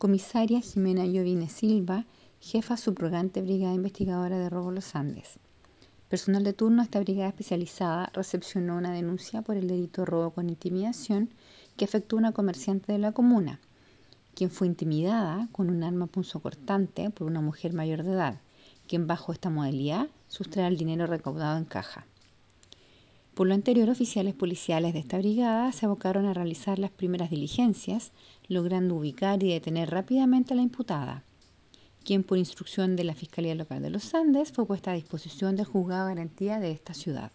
Comisaria Jimena Llovine Silva, jefa subrogante Brigada Investigadora de Robo Los Andes. Personal de turno esta brigada especializada recepcionó una denuncia por el delito de robo con intimidación que efectuó una comerciante de la comuna, quien fue intimidada con un arma punzocortante por una mujer mayor de edad, quien bajo esta modalidad sustrae el dinero recaudado en caja. Por lo anterior, oficiales policiales de esta brigada se abocaron a realizar las primeras diligencias, logrando ubicar y detener rápidamente a la imputada quien por instrucción de la Fiscalía Local de los Andes fue puesta a disposición del juzgado de garantía de esta ciudad.